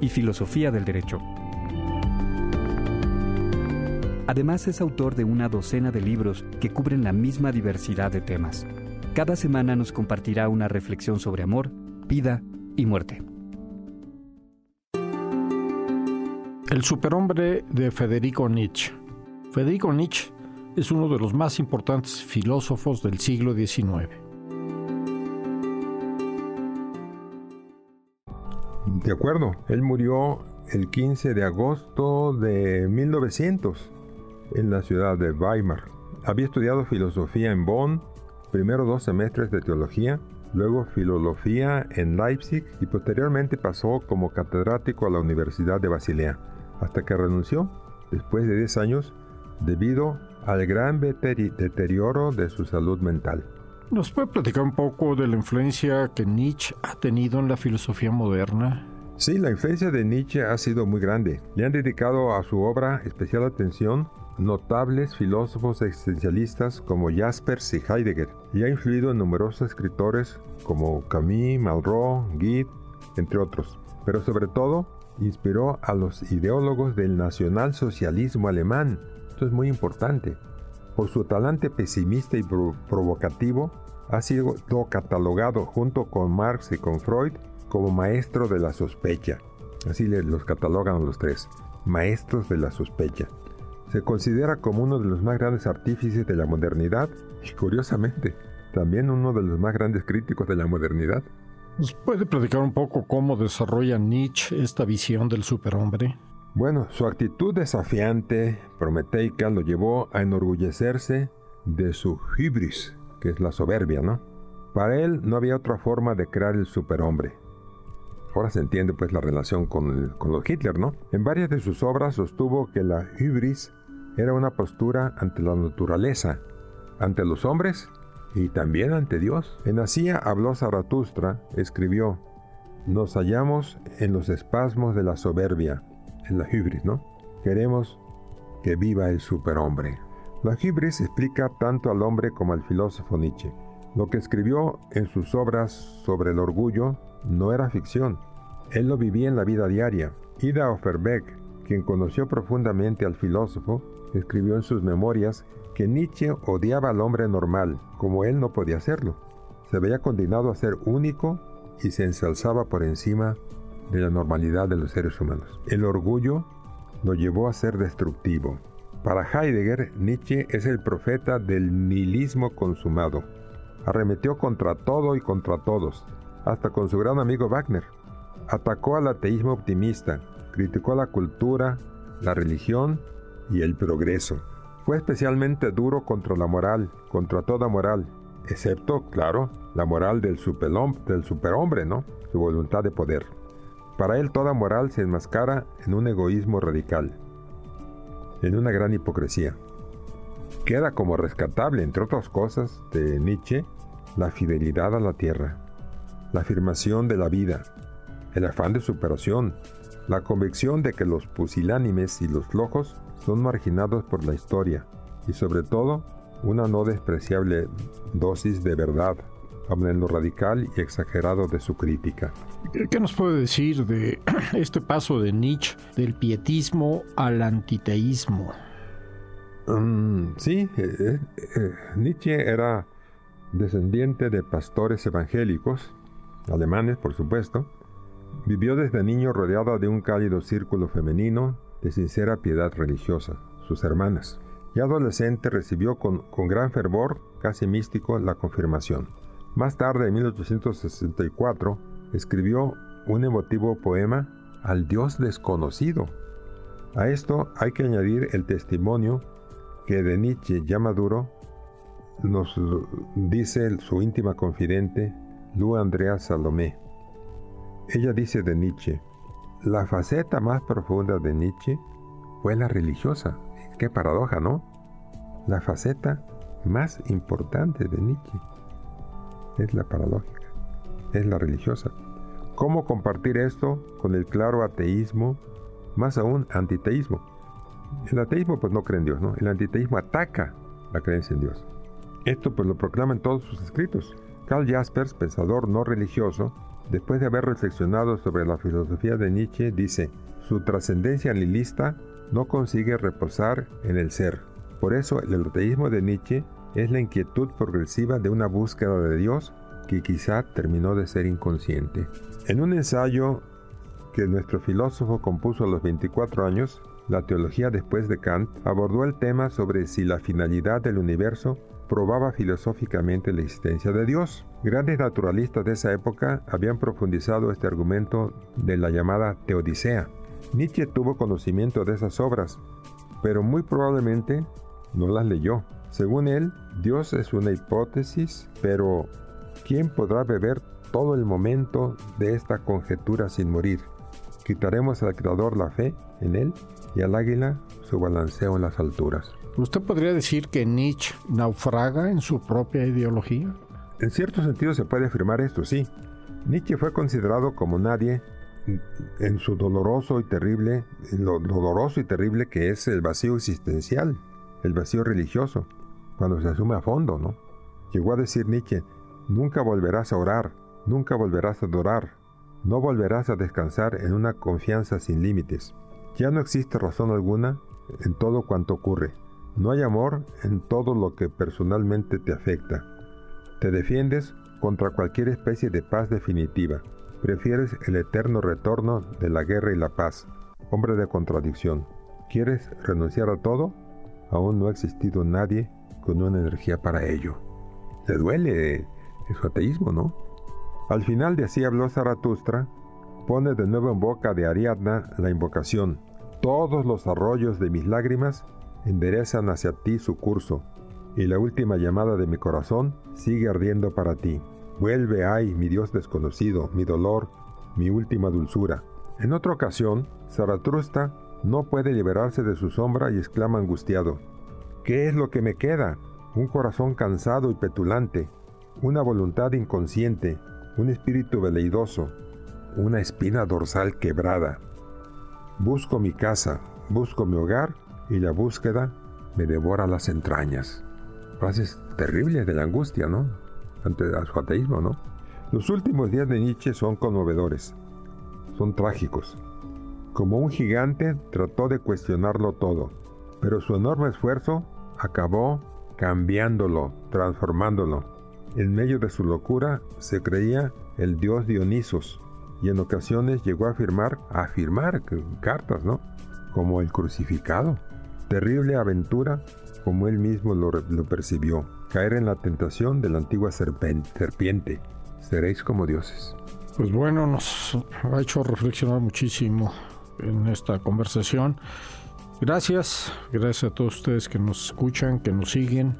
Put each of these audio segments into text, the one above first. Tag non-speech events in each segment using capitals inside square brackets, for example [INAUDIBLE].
y filosofía del derecho. Además es autor de una docena de libros que cubren la misma diversidad de temas. Cada semana nos compartirá una reflexión sobre amor, vida y muerte. El superhombre de Federico Nietzsche. Federico Nietzsche es uno de los más importantes filósofos del siglo XIX. De acuerdo, él murió el 15 de agosto de 1900 en la ciudad de Weimar. Había estudiado filosofía en Bonn, primero dos semestres de teología, luego filosofía en Leipzig y posteriormente pasó como catedrático a la Universidad de Basilea, hasta que renunció después de 10 años debido al gran deterioro de su salud mental. ¿Nos puede platicar un poco de la influencia que Nietzsche ha tenido en la filosofía moderna? Sí, la influencia de Nietzsche ha sido muy grande. Le han dedicado a su obra especial atención notables filósofos existencialistas como Jaspers y Heidegger, y ha influido en numerosos escritores como Camus, Malraux, Goethe, entre otros. Pero sobre todo, inspiró a los ideólogos del nacionalsocialismo alemán. Esto es muy importante. Por su talante pesimista y provocativo, ha sido catalogado junto con Marx y con Freud como maestro de la sospecha. Así los catalogan los tres, maestros de la sospecha. Se considera como uno de los más grandes artífices de la modernidad y curiosamente también uno de los más grandes críticos de la modernidad. ¿Nos puede platicar un poco cómo desarrolla Nietzsche esta visión del superhombre? Bueno, su actitud desafiante, prometeica, lo llevó a enorgullecerse de su hibris, que es la soberbia, ¿no? Para él no había otra forma de crear el superhombre. Ahora se entiende pues la relación con, con los Hitler, ¿no? En varias de sus obras sostuvo que la hibris era una postura ante la naturaleza, ante los hombres y también ante Dios. En Asía habló Zaratustra, escribió, nos hallamos en los espasmos de la soberbia, en la hibris, ¿no? Queremos que viva el superhombre. La hibris explica tanto al hombre como al filósofo Nietzsche. Lo que escribió en sus obras sobre el orgullo no era ficción. Él lo vivía en la vida diaria. Ida Offerbeck, quien conoció profundamente al filósofo, escribió en sus memorias que Nietzsche odiaba al hombre normal, como él no podía hacerlo. Se veía condenado a ser único y se ensalzaba por encima de la normalidad de los seres humanos. El orgullo lo llevó a ser destructivo. Para Heidegger, Nietzsche es el profeta del nihilismo consumado. Arremetió contra todo y contra todos, hasta con su gran amigo Wagner. Atacó al ateísmo optimista, criticó la cultura, la religión y el progreso. Fue especialmente duro contra la moral, contra toda moral, excepto, claro, la moral del, superhombre, ¿no? Su voluntad de poder. Para él toda moral se enmascara en un egoísmo radical, en una gran hipocresía. Queda como rescatable, entre otras cosas, de Nietzsche, la fidelidad a la tierra, la afirmación de la vida, el afán de superación, la convicción de que los pusilánimes y los flojos son marginados por la historia y sobre todo una no despreciable dosis de verdad, en lo radical y exagerado de su crítica. ¿Qué nos puede decir de [CLEARS THROAT] este paso de Nietzsche del pietismo al antiteísmo? Mm, sí, eh, eh, eh, Nietzsche era descendiente de pastores evangélicos, alemanes por supuesto. Vivió desde niño rodeado de un cálido círculo femenino de sincera piedad religiosa, sus hermanas. Ya adolescente recibió con, gran fervor, casi místico, la confirmación. Más tarde, en 1864, escribió un emotivo poema al Dios desconocido. A esto hay que añadir el testimonio que de Nietzsche ya maduro nos dice su íntima confidente Lu Andrea Salomé. Ella dice de Nietzsche, la faceta más profunda de Nietzsche fue la religiosa. Qué paradoja, ¿no? La faceta más importante de Nietzsche es la paradójica, es la religiosa. ¿Cómo compartir esto con el claro ateísmo, más aún antiteísmo? El ateísmo pues no cree en Dios, ¿no? El antiteísmo ataca la creencia en Dios. Esto pues lo proclama en todos sus escritos. Karl Jaspers, pensador no religioso, después de haber reflexionado sobre la filosofía de Nietzsche, dice, su trascendencia nihilista no consigue reposar en el ser. Por eso el ateísmo de Nietzsche es la inquietud progresiva de una búsqueda de Dios que quizá terminó de ser inconsciente. En un ensayo que nuestro filósofo compuso a los 24 años, La teología después de Kant, abordó el tema sobre si la finalidad del universo probaba filosóficamente la existencia de Dios. Grandes naturalistas de esa época habían profundizado este argumento de la llamada Teodicea. Nietzsche tuvo conocimiento de esas obras, pero muy probablemente no las leyó. Según él, Dios es una hipótesis, pero ¿quién podrá beber todo el momento de esta conjetura sin morir? Quitaremos al Creador la fe en él y al águila su balanceo en las alturas. ¿Usted podría decir que Nietzsche naufraga en su propia ideología? En cierto sentido se puede afirmar esto, sí. Nietzsche fue considerado como nadie en su doloroso y terrible, lo doloroso y terrible que es el vacío existencial, el vacío religioso, cuando se asume a fondo, ¿no? Llegó a decir Nietzsche, nunca volverás a orar, nunca volverás a adorar, no volverás a descansar en una confianza sin límites. Ya no existe razón alguna en todo cuanto ocurre. No hay amor en todo lo que personalmente te afecta. Te defiendes contra cualquier especie de paz definitiva. Prefieres el eterno retorno de la guerra y la paz. Hombre de contradicción. ¿Quieres renunciar a todo? Aún no ha existido nadie con una energía para ello. Te duele su ateísmo, ¿no? Al final de así habló Zaratustra, pone de nuevo en boca de Ariadna la invocación. Todos los arroyos de mis lágrimas enderezan hacia ti su curso, y la última llamada de mi corazón sigue ardiendo para ti. Vuelve, ay, mi Dios desconocido, mi dolor, mi última dulzura. En otra ocasión, Zaratustra no puede liberarse de su sombra y exclama angustiado, ¿qué es lo que me queda? Un corazón cansado y petulante, una voluntad inconsciente, un espíritu veleidoso, una espina dorsal quebrada. Busco mi casa, busco mi hogar y la búsqueda me devora las entrañas. Frases terribles de la angustia, ¿no? Ante su ateísmo, ¿no? Los últimos días de Nietzsche son conmovedores, son trágicos. Como un gigante trató de cuestionarlo todo, pero su enorme esfuerzo acabó cambiándolo, transformándolo. En medio de su locura se creía el dios Dionisos y en ocasiones llegó a afirmar, a afirmar cartas, ¿no? Como el crucificado. Terrible aventura como él mismo lo, percibió, caer en la tentación de la antigua serpiente. Seréis como dioses. Pues bueno, nos ha hecho reflexionar muchísimo en esta conversación. Gracias, gracias a todos ustedes que nos escuchan, que nos siguen.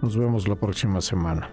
Nos vemos la próxima semana.